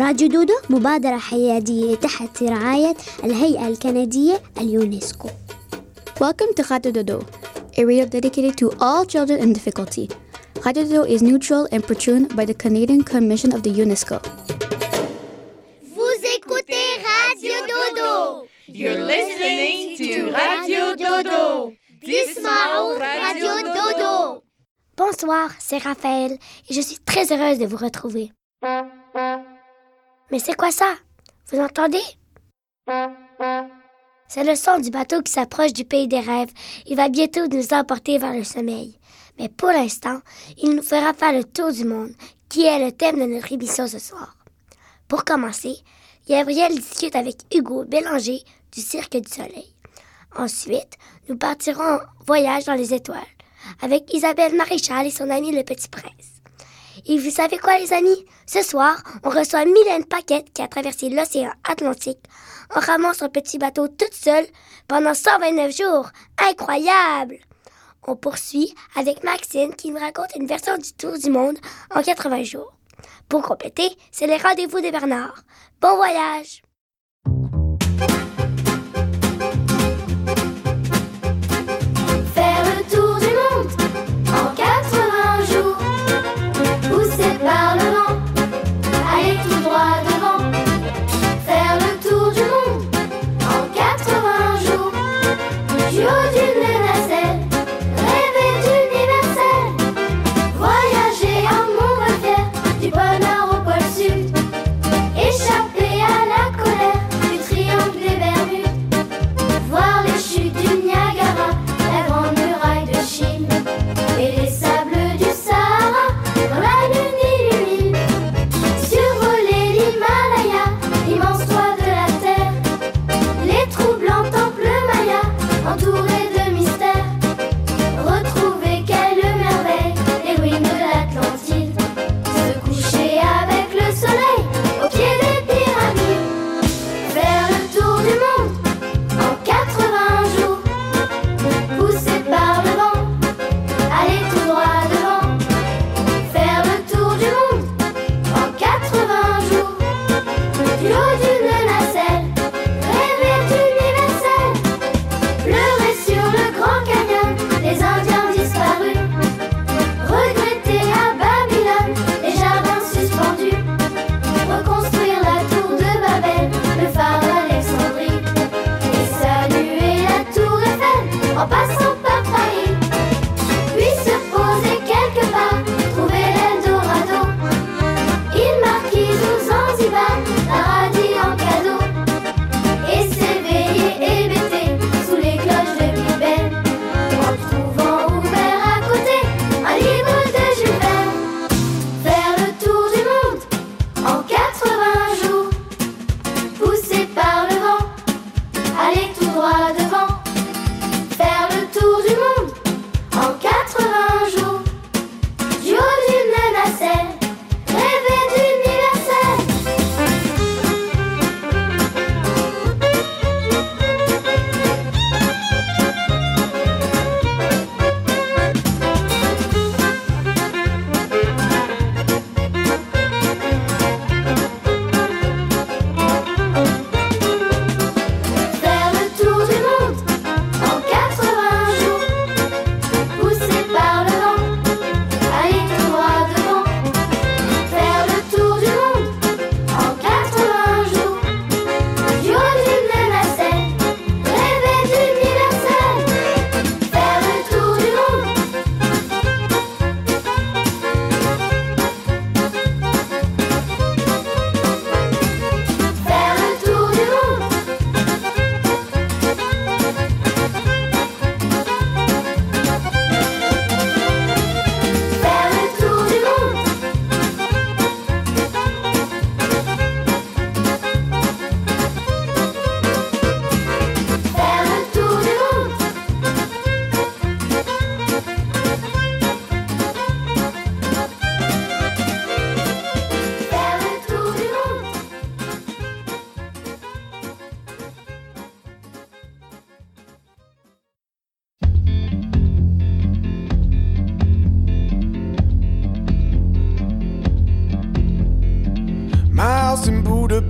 راديو دودو مبادرة حيادية تحت رعاية الهيئة الكندية اليونسكو Welcome to Radio Dodo, a radio dedicated to all children in difficulty. Radio Dodo is neutral and patroned by the Canadian Commission of the UNESCO. Vous écoutez Radio Dodo. You're listening to Radio Dodo. Dismao Radio Dodo. Bonsoir, c'est Raphaël et je suis très heureuse de vous retrouver. Mais c'est quoi ça? Vous entendez? C'est le son du bateau qui s'approche du pays des rêves. Il va bientôt nous emporter vers le sommeil. Mais pour l'instant, il nous fera faire le tour du monde, qui est le thème de notre émission ce soir. Pour commencer, Gabriel discute avec Hugo Bélanger du Cirque du Soleil. Ensuite, nous partirons en voyage dans les étoiles avec Isabelle Maréchal et son ami le Petit Prince. Et vous savez quoi, les amis? Ce soir, on reçoit Mylène Paquette qui a traversé l'océan Atlantique en ramant son petit bateau toute seule pendant 129 jours. Incroyable! On poursuit avec Maxine qui nous raconte une version du tour du monde en 80 jours. Pour compléter, c'est les rendez-vous de Bernard. Bon voyage!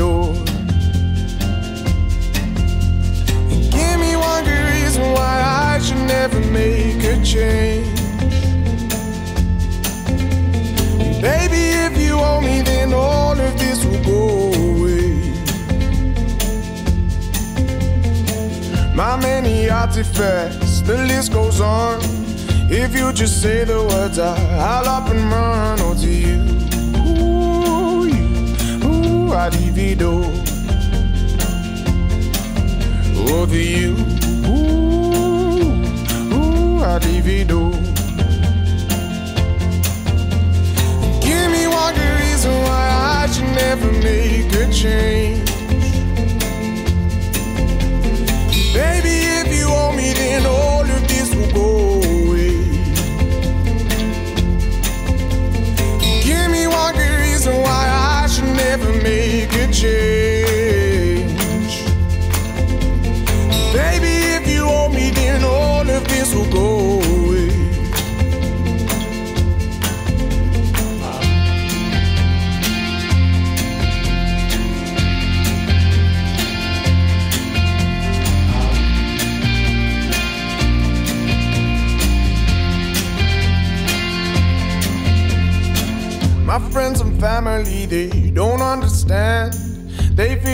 all. And give me one good reason why I should never make a change. Baby, if you owe me, then all of this will go away. My many artifacts, the list goes on. If you just say the words, I'll up and run. Oh, to you, I'd. Oh, you, ooh, ooh, I'd divido. Give me one good reason why I should never make a change.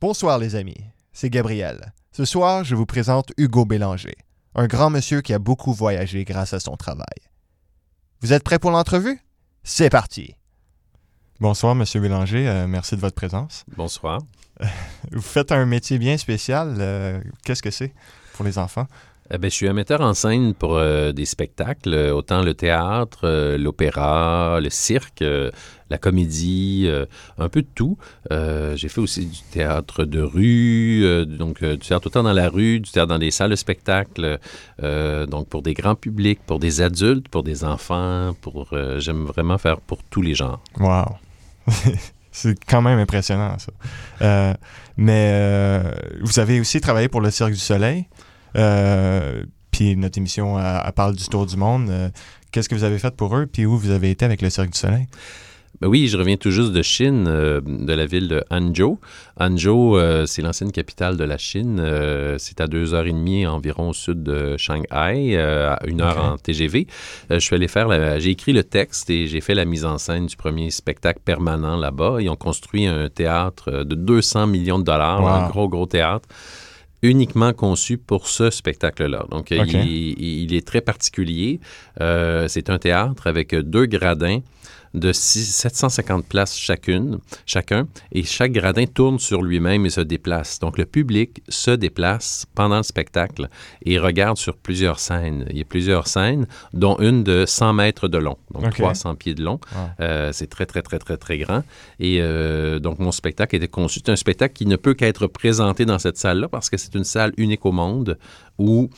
Bonsoir les amis, c'est Gabriel. Ce soir, je vous présente Hugo Bélanger, un grand monsieur qui a beaucoup voyagé grâce à son travail. Vous êtes prêts pour l'entrevue? C'est parti! Bonsoir, Monsieur Bélanger. euh, merci de votre présence. Bonsoir. Vous faites un métier bien spécial. euh, Qu'est-ce que c'est pour les enfants? Eh ben, je suis un metteur en scène pour euh, des spectacles, euh, autant le théâtre, euh, l'opéra, le cirque, la comédie, un peu de tout. J'ai fait aussi du théâtre de rue, donc du théâtre autant dans la rue, du théâtre dans des salles de spectacle, donc pour des grands publics, pour des adultes, pour des enfants, pour j'aime vraiment faire pour tous les genres. Wow! c'est quand même impressionnant, ça. Mais vous avez aussi travaillé pour le Cirque du Soleil? Euh, puis notre émission, elle, parle du Tour du monde. Euh, Qu'est-ce que vous avez fait pour eux? Puis où vous avez été avec le Cirque du Soleil? Ben oui, je reviens tout juste de Chine, euh, de la ville de Hangzhou. Hangzhou, euh, c'est l'ancienne capitale de la Chine. Euh, c'est à deux heures et demie environ au sud de Shanghai, à une heure en TGV. Je suis allé faire, la- j'ai écrit le texte et j'ai fait la mise en scène du premier spectacle permanent là-bas. Ils ont construit un théâtre de 200 millions de dollars, Wow. un gros, gros théâtre uniquement conçu pour ce spectacle-là. Donc, il est très particulier. Euh, c'est un théâtre avec deux gradins. De six- 750 places chacune, chacun, et chaque gradin tourne sur lui-même et se déplace. Donc le public se déplace pendant le spectacle et regarde sur plusieurs scènes. Il y a plusieurs scènes, dont une de 100 mètres de long, donc Ok. 300 pieds de long. Wow. Euh, c'est très, très, très, très, très grand. Et euh, donc, mon spectacle était conçu. C'est un spectacle qui ne peut qu'être présenté dans cette salle-là parce que c'est une salle unique au monde où,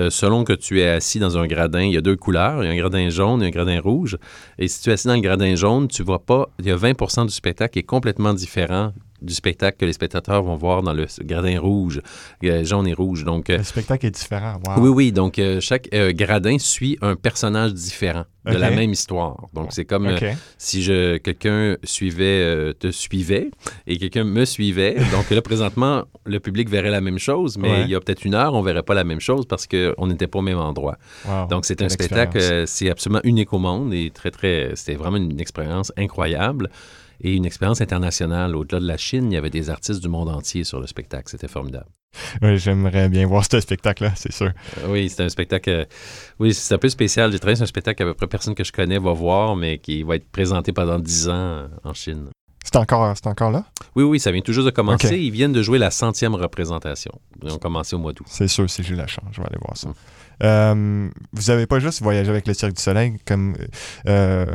euh, selon que tu es assis dans un gradin, il y a deux couleurs. Il y a un gradin jaune et un gradin rouge. Et si tu es assis dans le gradin jaune, tu vois pas, il y a 20% du spectacle qui est complètement différent du spectacle que les spectateurs vont voir dans le gradin rouge, euh, jaune et rouge. Donc, euh, Le spectacle est différent. Wow. oui, oui. Donc, euh, chaque gradin suit un personnage différent de la même histoire. Donc, c'est comme si je quelqu'un suivait, te suivait et quelqu'un me suivait. Donc là, présentement, le public verrait la même chose, mais Ouais. il y a peut-être une heure, on verrait pas la même chose parce qu'on n'était pas au même endroit. Wow. Donc, c'est un spectacle, c'est absolument unique au monde et très, très, c'était vraiment une expérience incroyable et une expérience internationale. Au-delà de la Chine, il y avait des artistes du monde entier sur le spectacle. C'était formidable. Ouais, J'aimerais bien voir ce spectacle-là, c'est sûr. Euh, Oui, c'est un spectacle. euh, oui, c'est un peu spécial. J'ai travaillé sur un spectacle qu'à peu près personne que je connais va voir, mais qui va être présenté pendant 10 ans euh, en Chine. C'est encore, c'est encore là? Oui, oui, ça vient tout juste de commencer. Ils viennent de jouer la centième représentation. Ils ont commencé au mois d'août. C'est sûr, si j'ai la chance, je vais aller voir ça. Mm. Euh, vous avez pas juste voyagé avec le Cirque du Soleil, comme euh,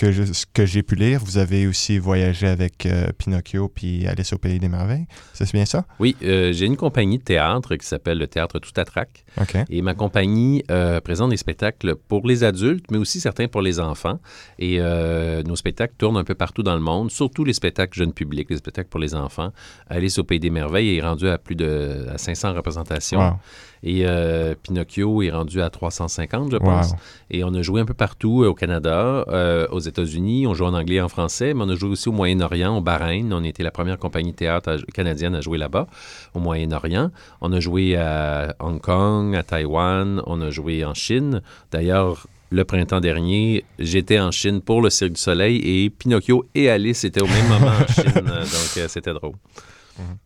que je- ce que j'ai pu lire. Vous avez aussi voyagé avec euh, Pinocchio puis Alice au Pays des Merveilles. C'est bien ça? Oui, euh, j'ai une compagnie de théâtre qui s'appelle le Théâtre Tout à Trac. Et ma compagnie euh, présente des spectacles pour les adultes, mais aussi certains pour les enfants. Et nos spectacles tournent un peu partout dans le monde, surtout les spectacles jeunes publics, les spectacles pour les enfants. Alice au Pays des Merveilles est rendu à plus de à 500 représentations. Wow. Et euh, Pinocchio est rendu à 350, je pense. Wow. Et on a joué un peu partout euh, au Canada, euh, aux États-Unis. On joue en anglais et en français, mais on a joué aussi au Moyen-Orient, au Bahreïn. On était la première compagnie théâtre à- canadienne à jouer là-bas, au Moyen-Orient. On a joué à Hong Kong, à Taïwan. On a joué en Chine. D'ailleurs, le printemps dernier, j'étais en Chine pour le Cirque du Soleil et Pinocchio et Alice étaient au même moment en Chine. Donc, euh, c'était drôle.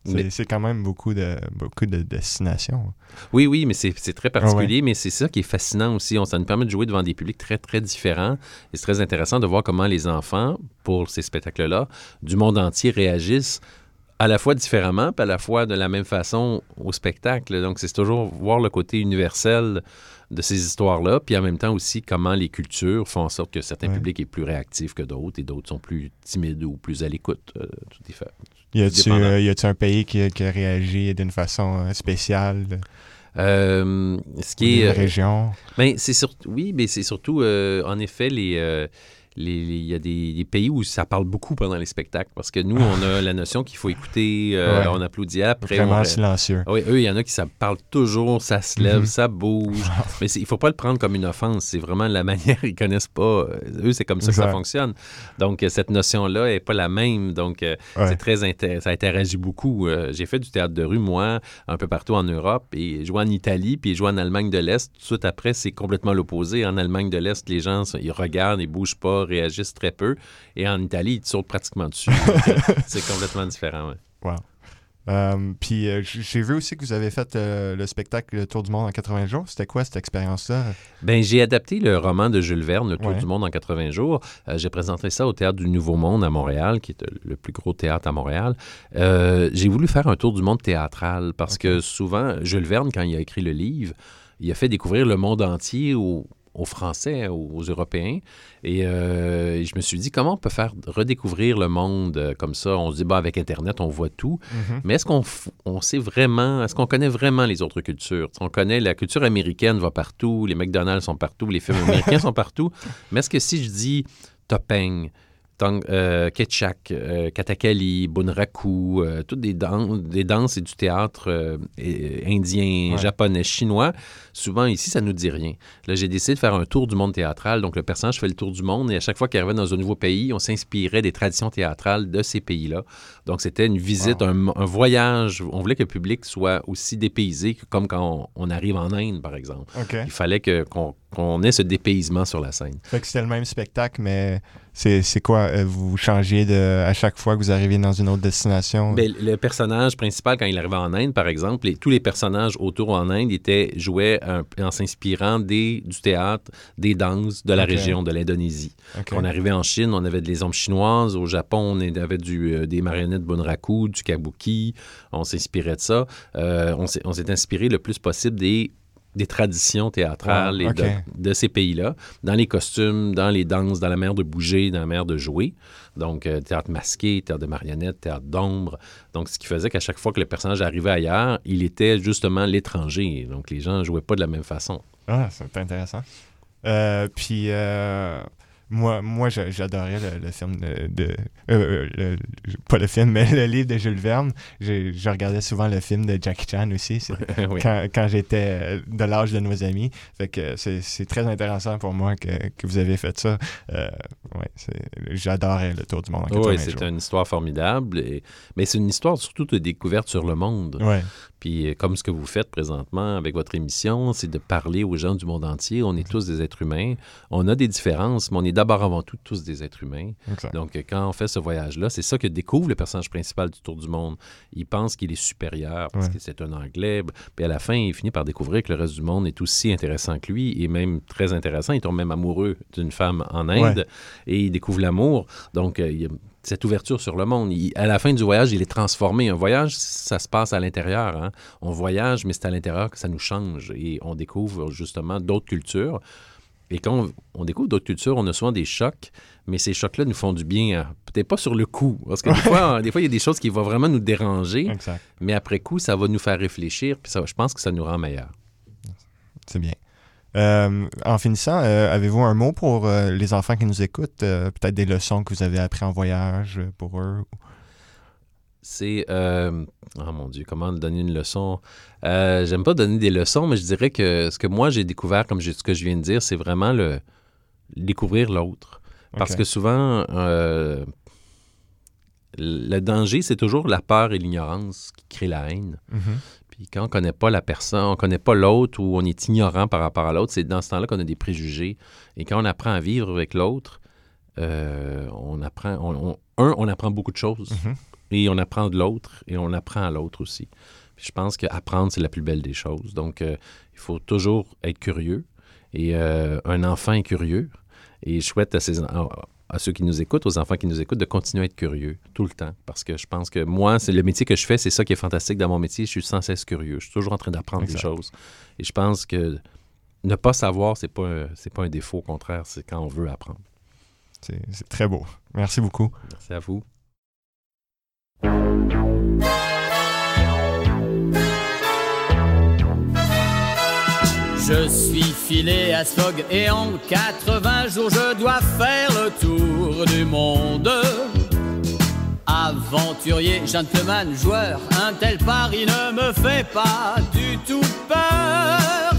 C'est Mais- c'est quand même beaucoup de, beaucoup de destinations. Oui, oui, mais c'est très particulier, mais c'est ça qui est fascinant aussi. On, ça nous permet de jouer devant des publics très, très différents. Et c'est très intéressant de voir comment les enfants, pour ces spectacles-là, du monde entier réagissent à la fois différemment, puis à la fois de la même façon au spectacle. Donc, c'est toujours voir le côté universel de ces histoires-là, puis en même temps aussi comment les cultures font en sorte que certains Ouais. publics est plus réactifs que d'autres et d'autres sont plus timides ou plus à l'écoute. Euh, tout est fait. Y a-tu Dépendant. euh, y a-tu un pays qui, qui a réagi d'une façon euh, spéciale? Euh, ce qui est... Une région? Ben, c'est surtout, oui, mais c'est surtout, euh, en effet, euh, les- il y a des, des pays où ça parle beaucoup pendant les spectacles parce que nous, on a la notion qu'il faut écouter, euh, Ouais. on applaudit après. Vraiment on- silencieux. Ah Oui, eux, il y en a qui ça parle toujours, ça se lève, Mhm. ça bouge. Mais il faut pas le prendre comme une offense. C'est vraiment la manière, ils connaissent pas. euh, Eux, c'est comme ça que ça fonctionne. Donc, euh, cette notion-là est pas la même. Donc, euh, Ouais. c'est très ça interagit beaucoup. Euh, J'ai fait du théâtre de rue, moi, un peu partout en Europe, et joué en Italie, puis joué en Allemagne de l'Est. Tout de suite après, c'est complètement l'opposé. En Allemagne de l'Est, les gens, ils regardent, ils bougent pas, réagissent très peu. Et en Italie, ils te sautent pratiquement dessus. Euh, c'est complètement différent. ouais. Wow. Euh, puis euh, j'ai vu aussi que vous avez fait euh, le spectacle Le Tour du monde en 80 jours. C'était quoi cette expérience-là? Ben, j'ai adapté le roman de Jules Verne, Le Tour Ouais. du monde en 80 jours. J'ai présenté ça au Théâtre du Nouveau Monde à Montréal, qui est le plus gros théâtre à Montréal. J'ai voulu faire un tour du monde théâtral parce que souvent, Jules Verne, quand il a écrit le livre, il a fait découvrir le monde entier aux, aux Français, aux, aux Européens. Et euh, je me suis dit, comment on peut faire redécouvrir le monde euh, comme ça? On se dit, bah, avec Internet, on voit tout. Mhm. Mais est-ce qu'on on sait vraiment, est-ce qu'on connaît vraiment les autres cultures? On connaît la culture américaine va partout, les McDonald's sont partout, les films américains sont partout. Mais est-ce que si je dis Topeng, Tang, euh, Ketchak, euh, Katakali, Bunraku, euh, toutes des, dan- des danses et du théâtre indien, Ouais. japonais, chinois, souvent ici, ça nous dit rien. Là, j'ai décidé de faire un tour du monde théâtral. Donc, le personnage fait le tour du monde et à chaque fois qu'il arrivait dans un nouveau pays, on s'inspirait des traditions théâtrales de ces pays-là. Donc, c'était une visite, un, un voyage. On voulait que le public soit aussi dépaysé que comme quand on, on arrive en Inde, par exemple. Il fallait que- qu'on ait ce dépaysement sur la scène. Fait que c'était le même spectacle, mais C'est quoi? euh, vous changez de, à chaque fois que vous arrivez dans une autre destination? Ben, le personnage principal, quand il arrivait en Inde, par exemple, les- tous les personnages autour en Inde étaient, jouaient un- en s'inspirant des, du théâtre, des danses de la région, de l'Indonésie. Quand on arrivait en Chine, on avait des ombres chinoises. Au Japon, on avait du, euh, des marionnettes bunraku, du kabuki. On s'inspirait de ça. Euh, on s'est inspiré le plus possible des des traditions théâtrales Wow, et de, de ces pays-là, dans les costumes, dans les danses, dans la manière de bouger, dans la manière de jouer. Donc, euh, théâtre masqué, théâtre de marionnettes, théâtre d'ombre. Donc, ce qui faisait qu'à chaque fois que le personnage arrivait ailleurs, il était justement l'étranger. Donc, les gens ne jouaient pas de la même façon. Ah, c'est intéressant. Euh, puis, euh, moi, moi j'a- j'adorais le, le film de. de- euh, euh, le- pas le film, mais le livre de Jules Verne. Je, je regardais souvent le film de Jackie Chan aussi. Oui. Quand, quand j'étais euh, de l'âge de nos amis. Fait que c'est très intéressant pour moi que, que vous avez fait ça. Euh, ouais, J'adorais le Tour du monde en 80 Oui, c'est une histoire formidable. et- Mais c'est une histoire surtout de découverte sur le monde. Ouais. Puis, euh, comme ce que vous faites présentement avec votre émission, c'est de parler aux gens du monde entier. On est tous des êtres humains. On a des différences, mais on est d'abord avant tout tous des êtres humains. Donc, euh, quand on fait ce voyage-là, c'est ça que découvre le personnage principal du Tour du Monde. Il pense qu'il est supérieur parce Ouais. que c'est un Anglais. Puis à la fin, il finit par découvrir que le reste du monde est aussi intéressant que lui et même très intéressant. Il tombe même amoureux d'une femme en Inde Ouais. et il découvre l'amour. Donc, euh, il y a cette ouverture sur le monde. Il- à la fin du voyage, il est transformé. Un voyage, ça se passe à l'intérieur. hein. On voyage, mais c'est à l'intérieur que ça nous change et on découvre justement d'autres cultures. Et quand on, on découvre d'autres cultures, on a souvent des chocs, mais ces chocs-là nous font du bien, hein. peut-être pas sur le coup, parce que des fois, des fois, il y a des choses qui vont vraiment nous déranger, Exact. mais après coup, ça va nous faire réfléchir, puis ça, je pense que ça nous rend meilleurs. C'est bien. Euh, en finissant, euh, avez-vous un mot pour euh, les enfants qui nous écoutent? Peut-être des leçons que vous avez apprises en voyage pour eux? C'est. oh mon Dieu, comment donner une leçon? J'aime pas donner des leçons, mais je dirais que ce que moi j'ai découvert, comme ce que je viens de dire, c'est vraiment le découvrir l'autre. Parce que souvent, le danger, c'est toujours la peur et l'ignorance qui créent la haine. Mhm. Puis quand on connaît pas la personne, on connaît pas l'autre ou on est ignorant par rapport à l'autre, c'est dans ce temps-là qu'on a des préjugés. Et quand on apprend à vivre avec l'autre, euh, on apprend, on- on- un, on apprend beaucoup de choses Mhm. et on apprend de l'autre et on apprend à l'autre aussi. Puis je pense qu'apprendre, c'est la plus belle des choses. Donc, euh, il faut toujours être curieux. Et euh, un enfant est curieux. Et je souhaite à, ces, à, ceux qui nous écoutent, aux enfants qui nous écoutent, de continuer à être curieux tout le temps. Parce que je pense que moi, c'est le métier que je fais, c'est ça qui est fantastique dans mon métier. Je suis sans cesse curieux. Je suis toujours en train d'apprendre des choses. Et je pense que ne pas savoir, c'est pas, un- c'est pas un défaut. Au contraire, c'est quand on veut apprendre. C'est c'est très beau. Merci beaucoup. Merci à vous. Je suis filé à Slog et en 80 jours je dois faire le tour du monde. Aventurier, gentleman, joueur, un tel pari ne me fait pas du tout peur.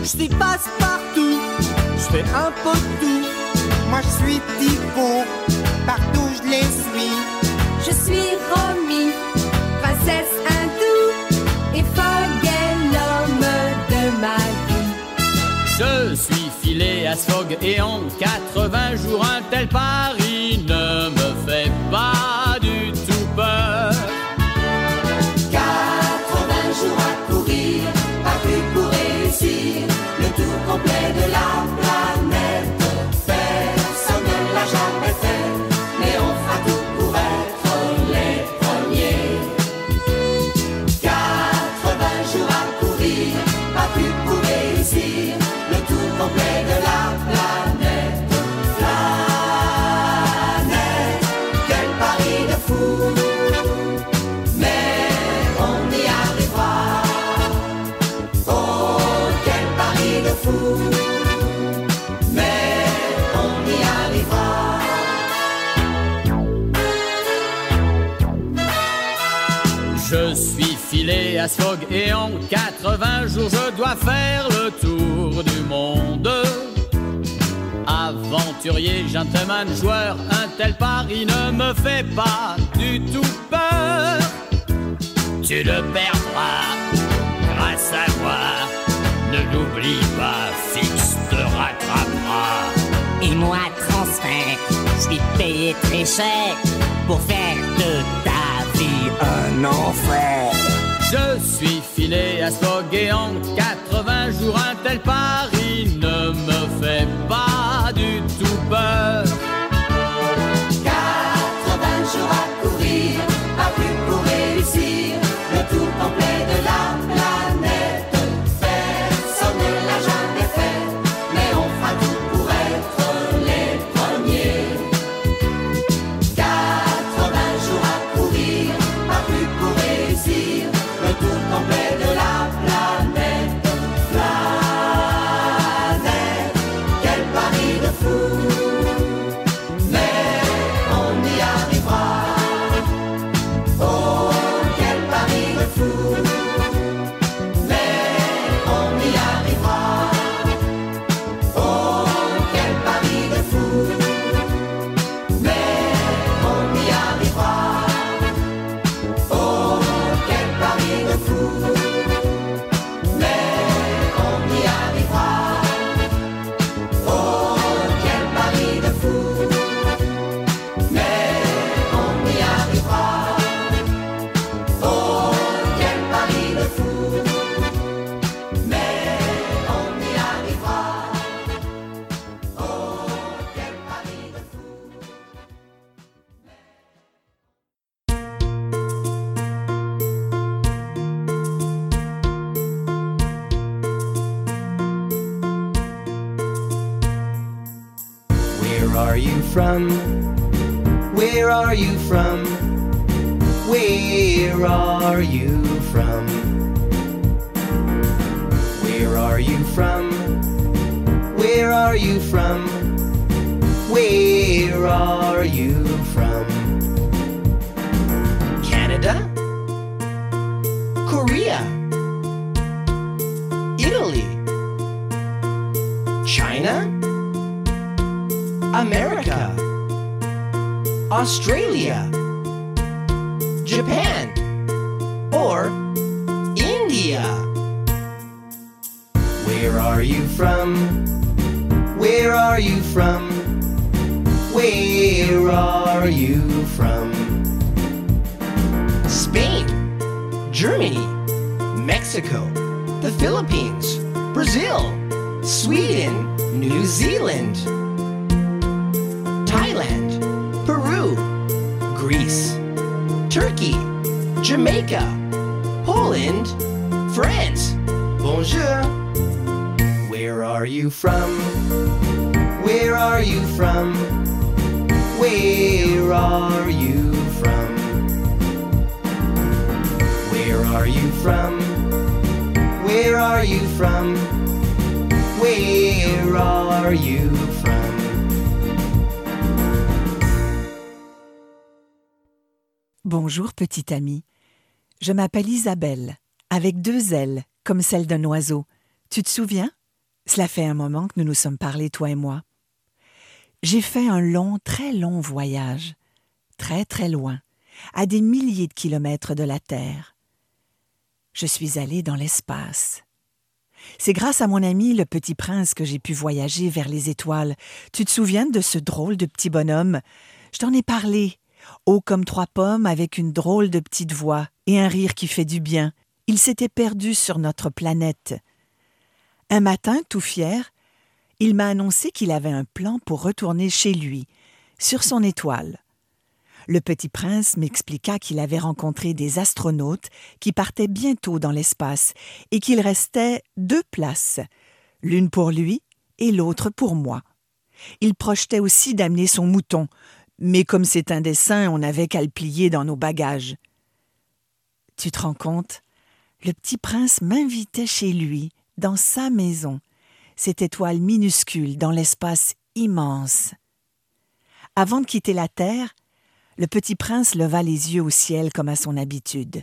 Je suis passe-partout, je fais un peu tout. Moi je suis partout je les suis. Je suis Romy, princesse Je suis filé à Slog et en 80 jours un tel pari et en 80 jours je dois faire le tour du monde. Aventurier, gentleman, joueur, un tel pari ne me fait pas du tout peur. Tu le perdras grâce à moi. Ne l'oublie pas, Fix te rattrapera. Et moi transfert, suis payé très cher pour faire de ta vie un enfer. Je suis filé à Stoguet en 80 jours, un tel pari ne me fait pas du tout peur. Spain, Germany, Mexico, the Philippines, Brazil, Sweden, New Zealand. Thailand, Peru, Greece, Turkey, Jamaica, Poland, France. Bonjour. Where are you from? Where are you from? Where are you Bonjour petite amie. Je m'appelle Isabelle, avec deux ailes, comme celle d'un oiseau. Tu te souviens? Cela fait un moment que nous nous sommes parlé, toi et moi. J'ai fait un long, très long voyage, très très loin, à des milliers de kilomètres de la Terre. Je suis allée dans l'espace. C'est grâce à mon ami le petit prince que j'ai pu voyager vers les étoiles. Tu te souviens de ce drôle de petit bonhomme? Je t'en ai parlé haut comme trois pommes, avec une drôle de petite voix et un rire qui fait du bien. Il s'était perdu sur notre planète. Un matin, tout fier, il m'a annoncé qu'il avait un plan pour retourner chez lui, sur son étoile. Le petit prince m'expliqua qu'il avait rencontré des astronautes qui partaient bientôt dans l'espace et qu'il restait deux places, l'une pour lui et l'autre pour moi. Il projetait aussi d'amener son mouton, mais comme c'est un dessin, on n'avait qu'à le plier dans nos bagages. Tu te rends compte? Le petit prince m'invitait chez lui, dans sa maison, cette étoile minuscule dans l'espace immense. Avant de quitter la terre, le petit prince leva les yeux au ciel comme à son habitude.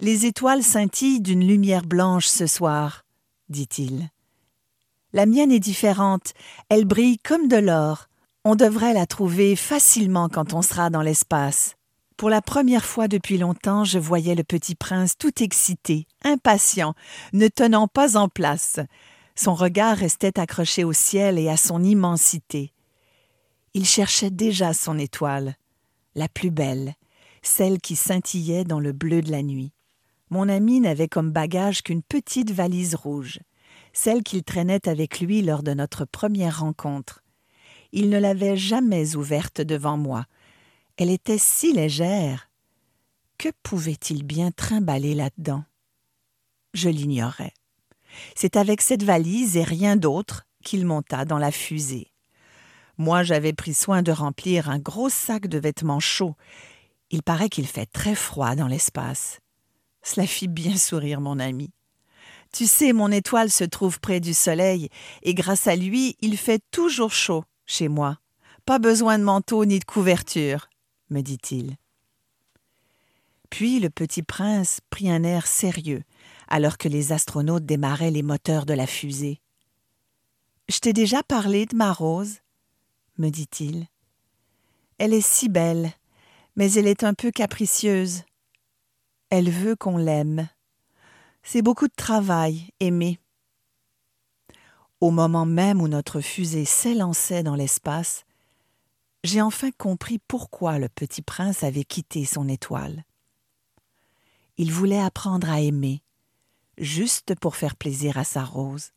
Les étoiles scintillent d'une lumière blanche ce soir, dit-il. La mienne est différente, elle brille comme de l'or. On devrait la trouver facilement quand on sera dans l'espace. Pour la première fois depuis longtemps, je voyais le petit prince tout excité, impatient, ne tenant pas en place. Son regard restait accroché au ciel et à son immensité. Il cherchait déjà son étoile, la plus belle, celle qui scintillait dans le bleu de la nuit. Mon ami n'avait comme bagage qu'une petite valise rouge, celle qu'il traînait avec lui lors de notre première rencontre. Il ne l'avait jamais ouverte devant moi. Elle était si légère. Que pouvait-il bien trimballer là-dedans? Je l'ignorais. C'est avec cette valise et rien d'autre qu'il monta dans la fusée. Moi, j'avais pris soin de remplir un gros sac de vêtements chauds. Il paraît qu'il fait très froid dans l'espace. Cela fit bien sourire mon ami. Tu sais, mon étoile se trouve près du soleil, et grâce à lui, il fait toujours chaud chez moi. Pas besoin de manteau ni de couverture, me dit-il. Puis le petit prince prit un air sérieux, alors que les astronautes démarraient les moteurs de la fusée. Je t'ai déjà parlé de ma rose, me dit-il. Elle est si belle, mais elle est un peu capricieuse. Elle veut qu'on l'aime. C'est beaucoup de travail, aimer. Au moment même où notre fusée s'élançait dans l'espace, j'ai enfin compris pourquoi le petit prince avait quitté son étoile. Il voulait apprendre à aimer, juste pour faire plaisir à sa rose.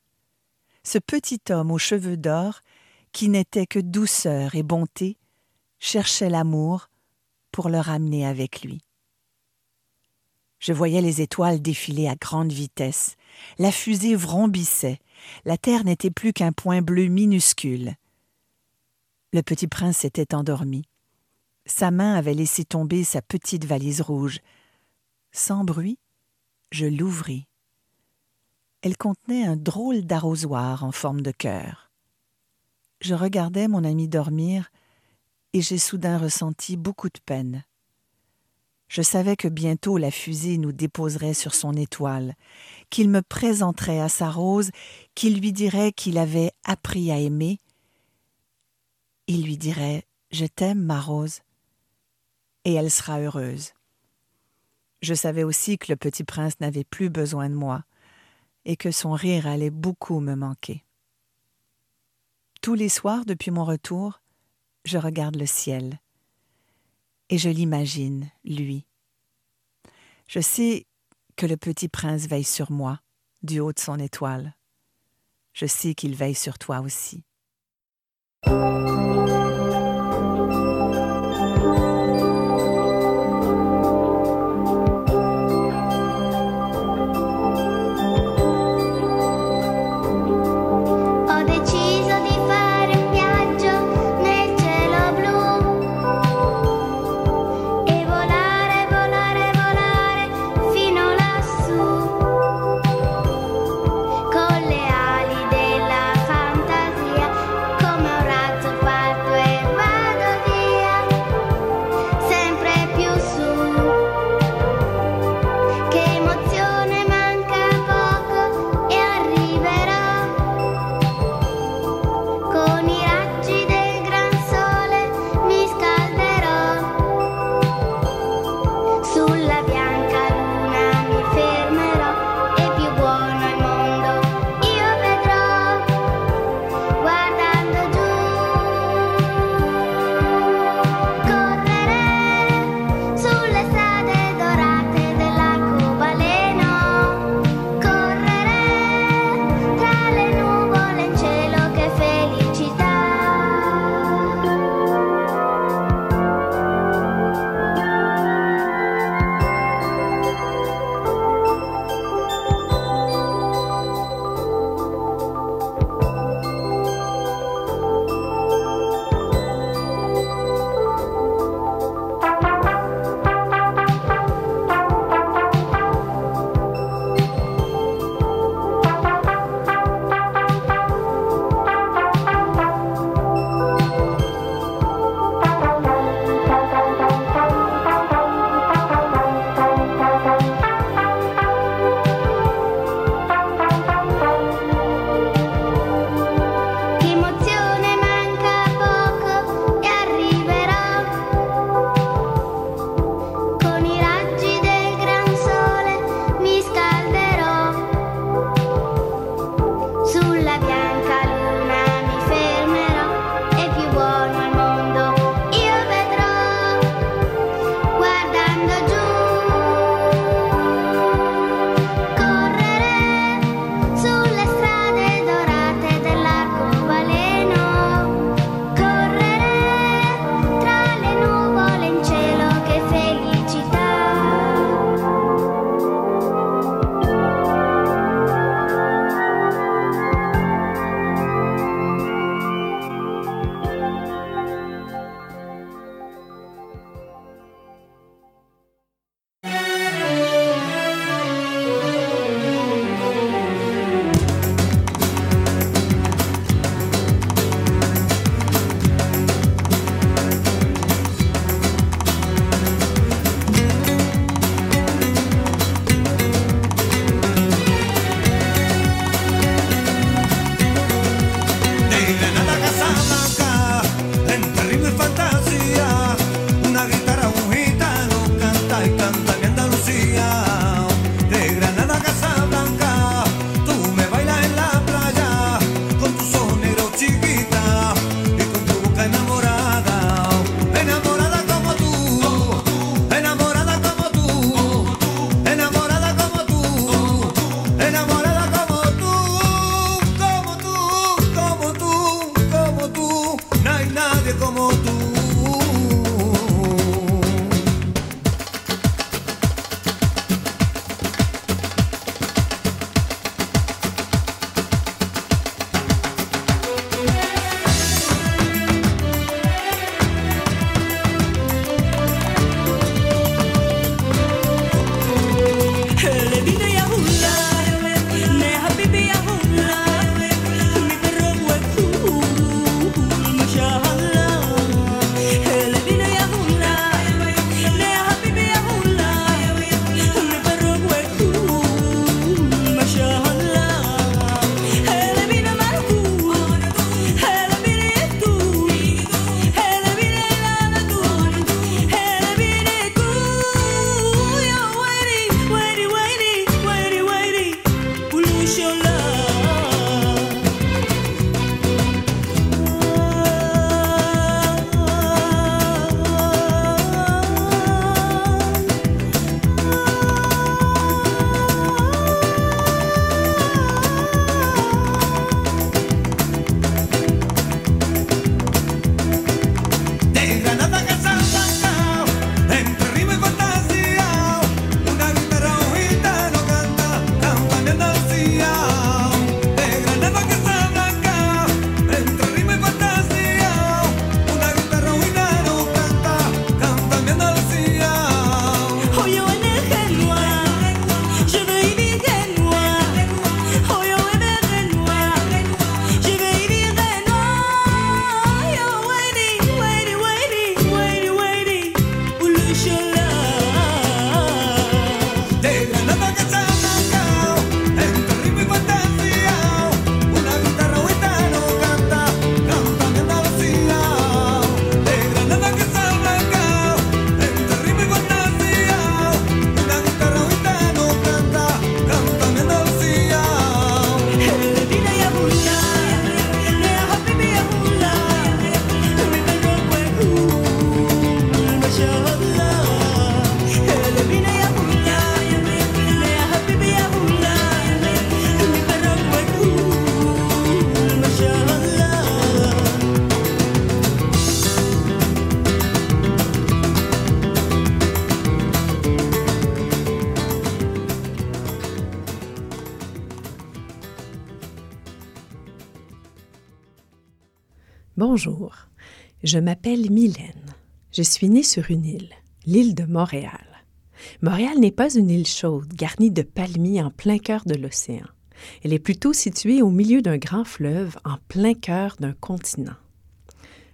Ce petit homme aux cheveux d'or, qui n'était que douceur et bonté, cherchait l'amour pour le ramener avec lui. Je voyais les étoiles défiler à grande vitesse. La fusée vrombissait. La terre n'était plus qu'un point bleu minuscule. Le petit prince s'était endormi. Sa main avait laissé tomber sa petite valise rouge. Sans bruit, je l'ouvris. Elle contenait un drôle d'arrosoir en forme de cœur. Je regardais mon ami dormir et j'ai soudain ressenti beaucoup de peine. Je savais que bientôt la fusée nous déposerait sur son étoile, qu'il me présenterait à sa rose, qu'il lui dirait qu'il avait appris à aimer. Il lui dirait Je t'aime, ma rose, et elle sera heureuse. Je savais aussi que le petit prince n'avait plus besoin de moi et que son rire allait beaucoup me manquer. Tous les soirs depuis mon retour, je regarde le ciel et je l'imagine, lui. Je sais que le petit prince veille sur moi, du haut de son étoile. Je sais qu'il veille sur toi aussi. Bonjour, je m'appelle Mylène. Je suis née sur une île, l'île de Montréal. Montréal n'est pas une île chaude garnie de palmiers en plein cœur de l'océan. Elle est plutôt située au milieu d'un grand fleuve en plein cœur d'un continent.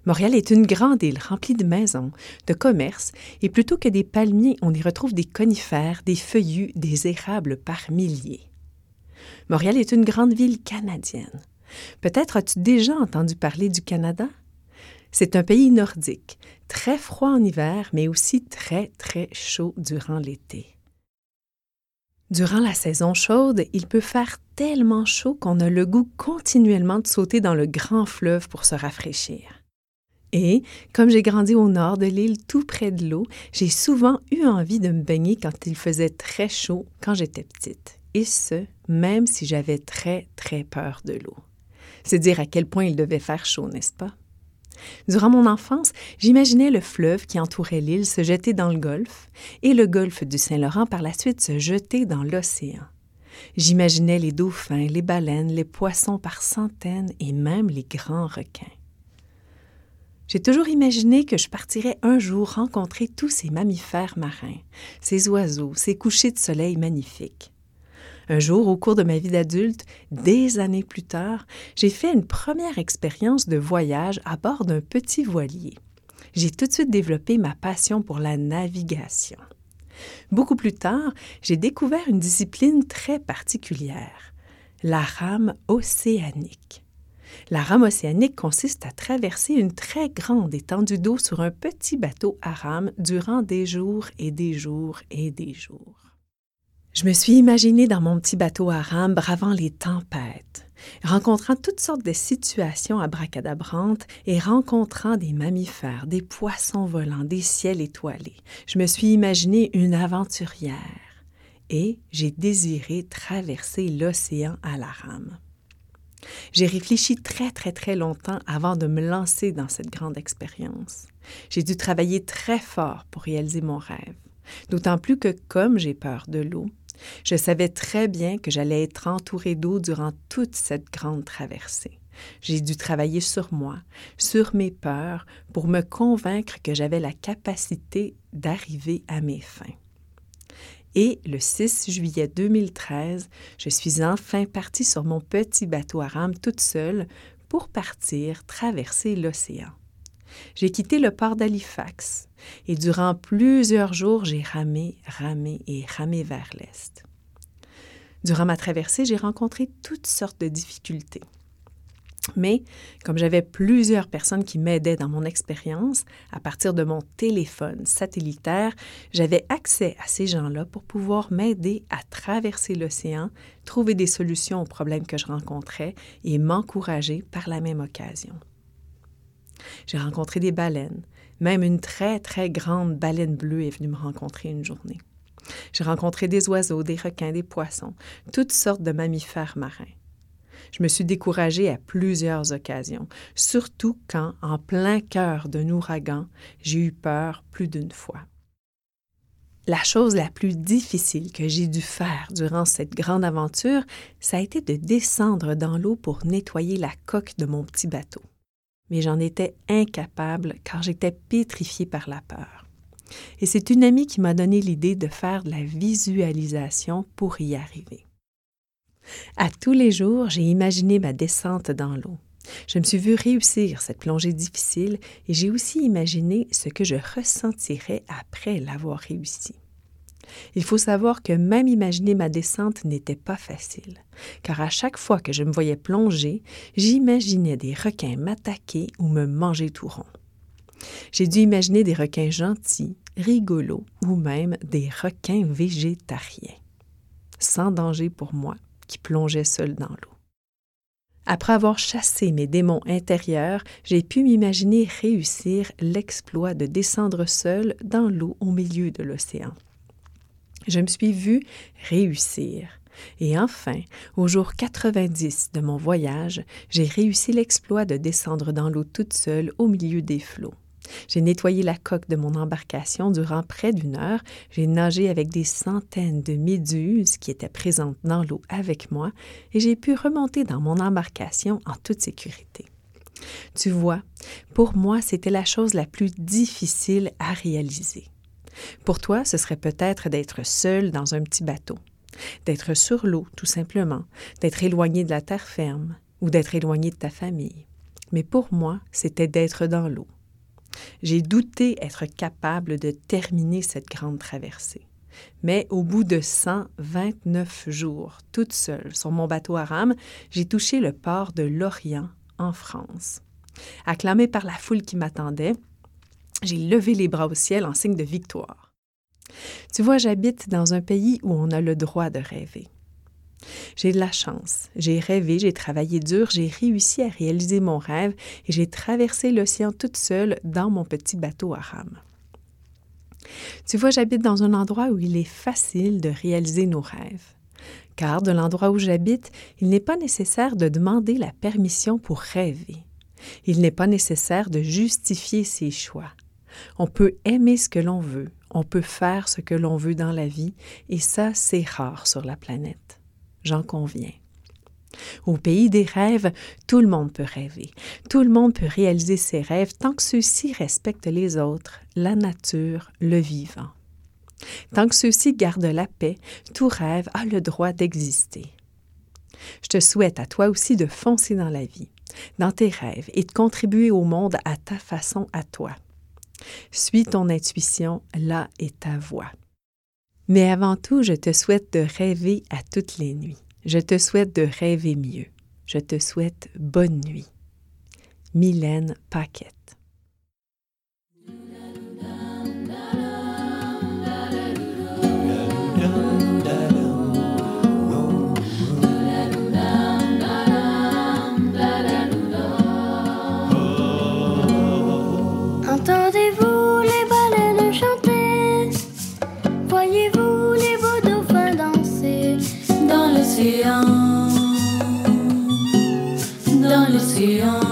Montréal est une grande île remplie de maisons, de commerces, et plutôt que des palmiers, on y retrouve des conifères, des feuillus, des érables par milliers. Montréal est une grande ville canadienne. Peut-être as-tu déjà entendu parler du Canada? C'est un pays nordique, très froid en hiver, mais aussi très, très chaud durant l'été. Durant la saison chaude, il peut faire tellement chaud qu'on a le goût continuellement de sauter dans le grand fleuve pour se rafraîchir. Et, comme j'ai grandi au nord de l'île tout près de l'eau, j'ai souvent eu envie de me baigner quand il faisait très chaud quand j'étais petite. Et ce, même si j'avais très, très peur de l'eau. C'est dire à quel point il devait faire chaud, n'est-ce pas? Durant mon enfance, j'imaginais le fleuve qui entourait l'île se jeter dans le golfe et le golfe du Saint-Laurent par la suite se jeter dans l'océan. J'imaginais les dauphins, les baleines, les poissons par centaines et même les grands requins. J'ai toujours imaginé que je partirais un jour rencontrer tous ces mammifères marins, ces oiseaux, ces couchers de soleil magnifiques. Un jour, au cours de ma vie d'adulte, des années plus tard, j'ai fait une première expérience de voyage à bord d'un petit voilier. J'ai tout de suite développé ma passion pour la navigation. Beaucoup plus tard, j'ai découvert une discipline très particulière, la rame océanique. La rame océanique consiste à traverser une très grande étendue d'eau sur un petit bateau à rame durant des jours et des jours et des jours. Je me suis imaginée dans mon petit bateau à rame bravant les tempêtes, rencontrant toutes sortes de situations abracadabrantes et rencontrant des mammifères, des poissons volants, des ciels étoilés. Je me suis imaginée une aventurière et j'ai désiré traverser l'océan à la rame. J'ai réfléchi très, très, très longtemps avant de me lancer dans cette grande expérience. J'ai dû travailler très fort pour réaliser mon rêve. D'autant plus que, comme j'ai peur de l'eau, je savais très bien que j'allais être entourée d'eau durant toute cette grande traversée. J'ai dû travailler sur moi, sur mes peurs, pour me convaincre que j'avais la capacité d'arriver à mes fins. Et le 6 juillet 2013, je suis enfin partie sur mon petit bateau à rame toute seule pour partir traverser l'océan. J'ai quitté le port d'Halifax et durant plusieurs jours, j'ai ramé, ramé et ramé vers l'est. Durant ma traversée, j'ai rencontré toutes sortes de difficultés. Mais comme j'avais plusieurs personnes qui m'aidaient dans mon expérience, à partir de mon téléphone satellitaire, j'avais accès à ces gens-là pour pouvoir m'aider à traverser l'océan, trouver des solutions aux problèmes que je rencontrais et m'encourager par la même occasion. J'ai rencontré des baleines, même une très très grande baleine bleue est venue me rencontrer une journée. J'ai rencontré des oiseaux, des requins, des poissons, toutes sortes de mammifères marins. Je me suis découragée à plusieurs occasions, surtout quand, en plein cœur d'un ouragan, j'ai eu peur plus d'une fois. La chose la plus difficile que j'ai dû faire durant cette grande aventure, ça a été de descendre dans l'eau pour nettoyer la coque de mon petit bateau. Mais j'en étais incapable car j'étais pétrifiée par la peur. Et c'est une amie qui m'a donné l'idée de faire de la visualisation pour y arriver. À tous les jours, j'ai imaginé ma descente dans l'eau. Je me suis vu réussir cette plongée difficile et j'ai aussi imaginé ce que je ressentirais après l'avoir réussi. Il faut savoir que même imaginer ma descente n'était pas facile, car à chaque fois que je me voyais plonger, j'imaginais des requins m'attaquer ou me manger tout rond. J'ai dû imaginer des requins gentils, rigolos ou même des requins végétariens, sans danger pour moi qui plongeait seul dans l'eau. Après avoir chassé mes démons intérieurs, j'ai pu m'imaginer réussir l'exploit de descendre seul dans l'eau au milieu de l'océan. Je me suis vue réussir. Et enfin, au jour 90 de mon voyage, j'ai réussi l'exploit de descendre dans l'eau toute seule au milieu des flots. J'ai nettoyé la coque de mon embarcation durant près d'une heure. J'ai nagé avec des centaines de méduses qui étaient présentes dans l'eau avec moi et j'ai pu remonter dans mon embarcation en toute sécurité. Tu vois, pour moi, c'était la chose la plus difficile à réaliser. Pour toi, ce serait peut-être d'être seul dans un petit bateau, d'être sur l'eau, tout simplement, d'être éloigné de la terre ferme ou d'être éloigné de ta famille. Mais pour moi, c'était d'être dans l'eau. J'ai douté être capable de terminer cette grande traversée. Mais au bout de 129 jours, toute seule sur mon bateau à rame, j'ai touché le port de Lorient, en France. Acclamé par la foule qui m'attendait, j'ai levé les bras au ciel en signe de victoire. Tu vois, j'habite dans un pays où on a le droit de rêver. J'ai de la chance. J'ai rêvé, j'ai travaillé dur, j'ai réussi à réaliser mon rêve et j'ai traversé l'océan toute seule dans mon petit bateau à rame. Tu vois, j'habite dans un endroit où il est facile de réaliser nos rêves. Car de l'endroit où j'habite, il n'est pas nécessaire de demander la permission pour rêver. Il n'est pas nécessaire de justifier ses choix. On peut aimer ce que l'on veut, on peut faire ce que l'on veut dans la vie, et ça, c'est rare sur la planète. J'en conviens. Au pays des rêves, tout le monde peut rêver. Tout le monde peut réaliser ses rêves tant que ceux-ci respectent les autres, la nature, le vivant. Tant que ceux-ci gardent la paix, tout rêve a le droit d'exister. Je te souhaite à toi aussi de foncer dans la vie, dans tes rêves et de contribuer au monde à ta façon à toi. Suis ton intuition, là est ta voix. Mais avant tout, je te souhaite de rêver à toutes les nuits. Je te souhaite de rêver mieux. Je te souhaite bonne nuit. Mylène Paquette. L'océan Dans l'océan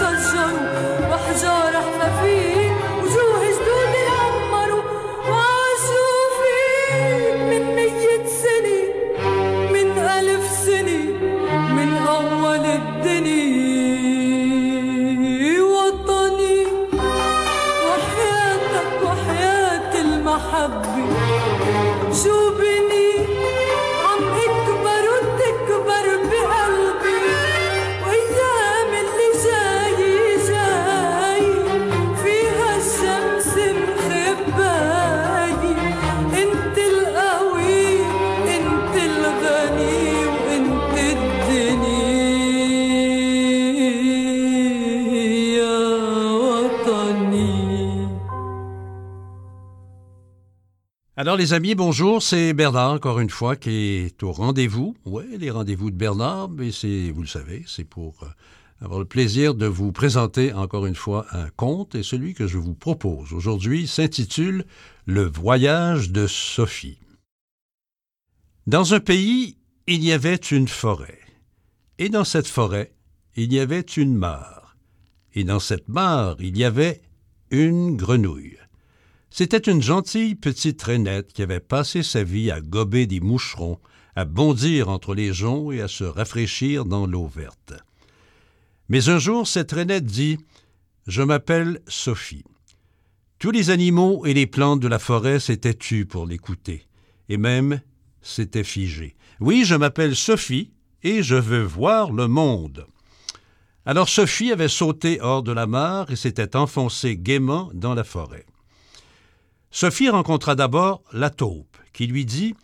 شجر وحجر Alors les amis, bonjour, c'est Bernard encore une fois qui est au rendez-vous. Ouais, les rendez-vous de Bernard, mais c'est, vous le savez, c'est pour euh, avoir le plaisir de vous présenter encore une fois un conte et celui que je vous propose aujourd'hui s'intitule Le voyage de Sophie. Dans un pays, il y avait une forêt. Et dans cette forêt, il y avait une mare. Et dans cette mare, il y avait une grenouille. C'était une gentille petite rainette qui avait passé sa vie à gober des moucherons, à bondir entre les joncs et à se rafraîchir dans l'eau verte. Mais un jour, cette rainette dit Je m'appelle Sophie. Tous les animaux et les plantes de la forêt s'étaient tus pour l'écouter, et même s'étaient figés. Oui, je m'appelle Sophie, et je veux voir le monde. Alors Sophie avait sauté hors de la mare et s'était enfoncée gaiement dans la forêt. Sophie rencontra d'abord la taupe, qui lui dit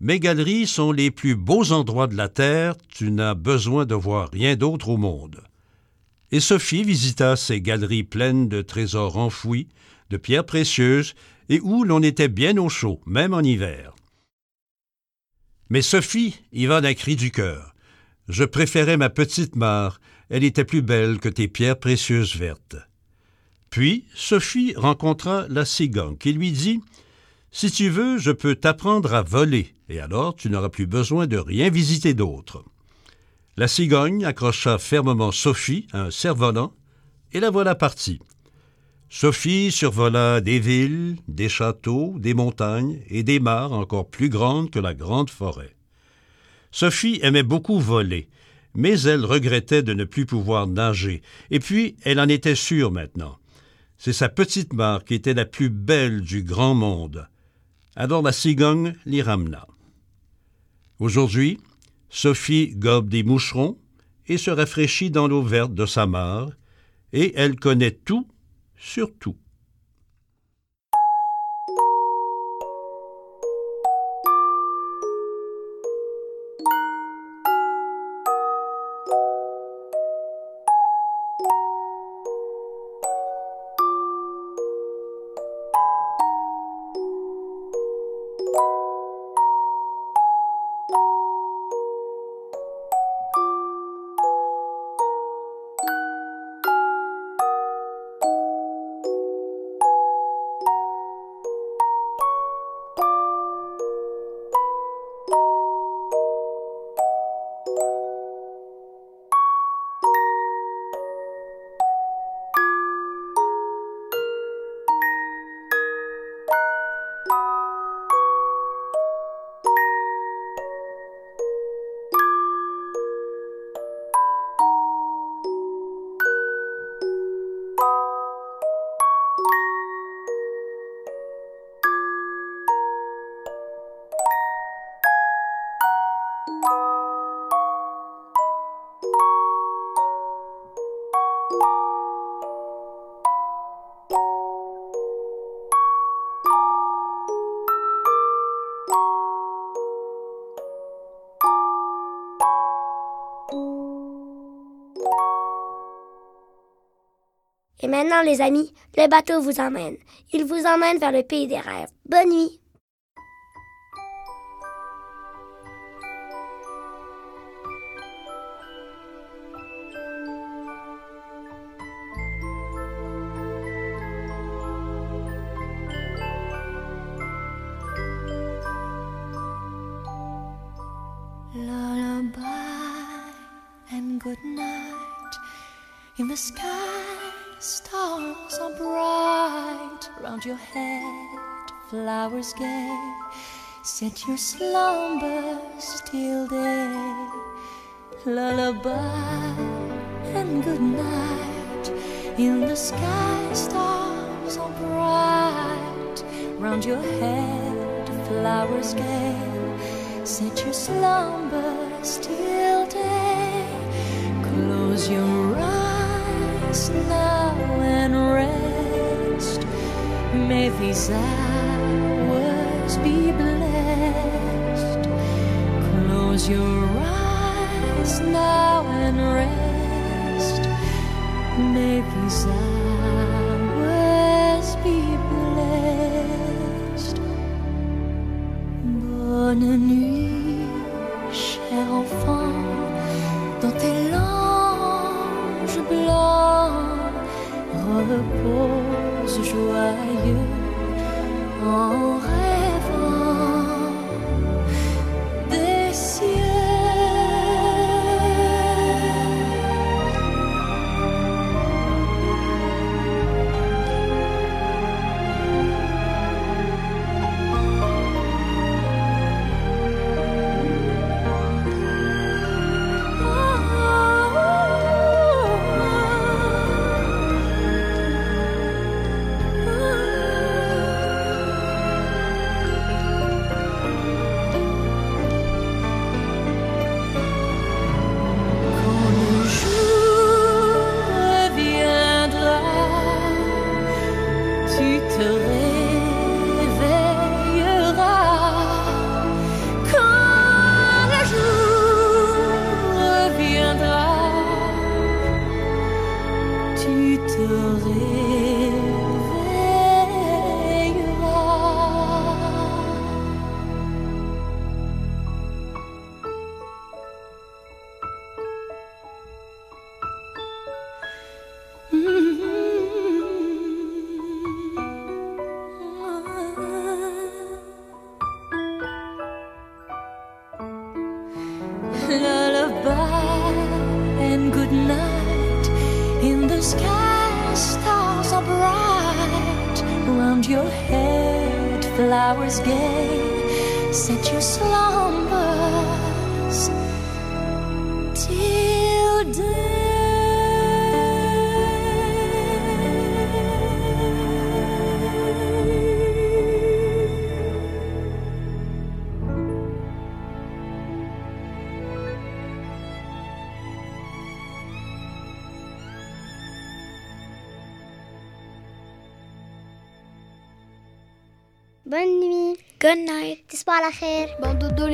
Mes galeries sont les plus beaux endroits de la terre, tu n'as besoin de voir rien d'autre au monde. Et Sophie visita ces galeries pleines de trésors enfouis, de pierres précieuses, et où l'on était bien au chaud, même en hiver. Mais Sophie y va d'un cri du cœur. Je préférais ma petite mare, elle était plus belle que tes pierres précieuses vertes. Puis Sophie rencontra la cigogne qui lui dit Si tu veux, je peux t'apprendre à voler, et alors tu n'auras plus besoin de rien visiter d'autre. La cigogne accrocha fermement Sophie à un cerf-volant, et la voilà partie. Sophie survola des villes, des châteaux, des montagnes et des mares encore plus grandes que la grande forêt. Sophie aimait beaucoup voler, mais elle regrettait de ne plus pouvoir nager, et puis elle en était sûre maintenant. C'est sa petite mare qui était la plus belle du grand monde. Alors la cigogne l'y ramena. Aujourd'hui, Sophie gobe des moucherons et se rafraîchit dans l'eau verte de sa mare, et elle connaît tout sur tout. Les amis, le bateau vous emmène. Il vous emmène vers le pays des rêves. Bonne nuit. Set your slumbers till day. Lullaby and good night. In the sky, stars are bright. Round your head, flowers gay. Set your slumbers till day. Close your eyes now and rest. May these hours be blessed. Your eyes now and rest. May these hours be blessed. Bonne Bom, Dudu,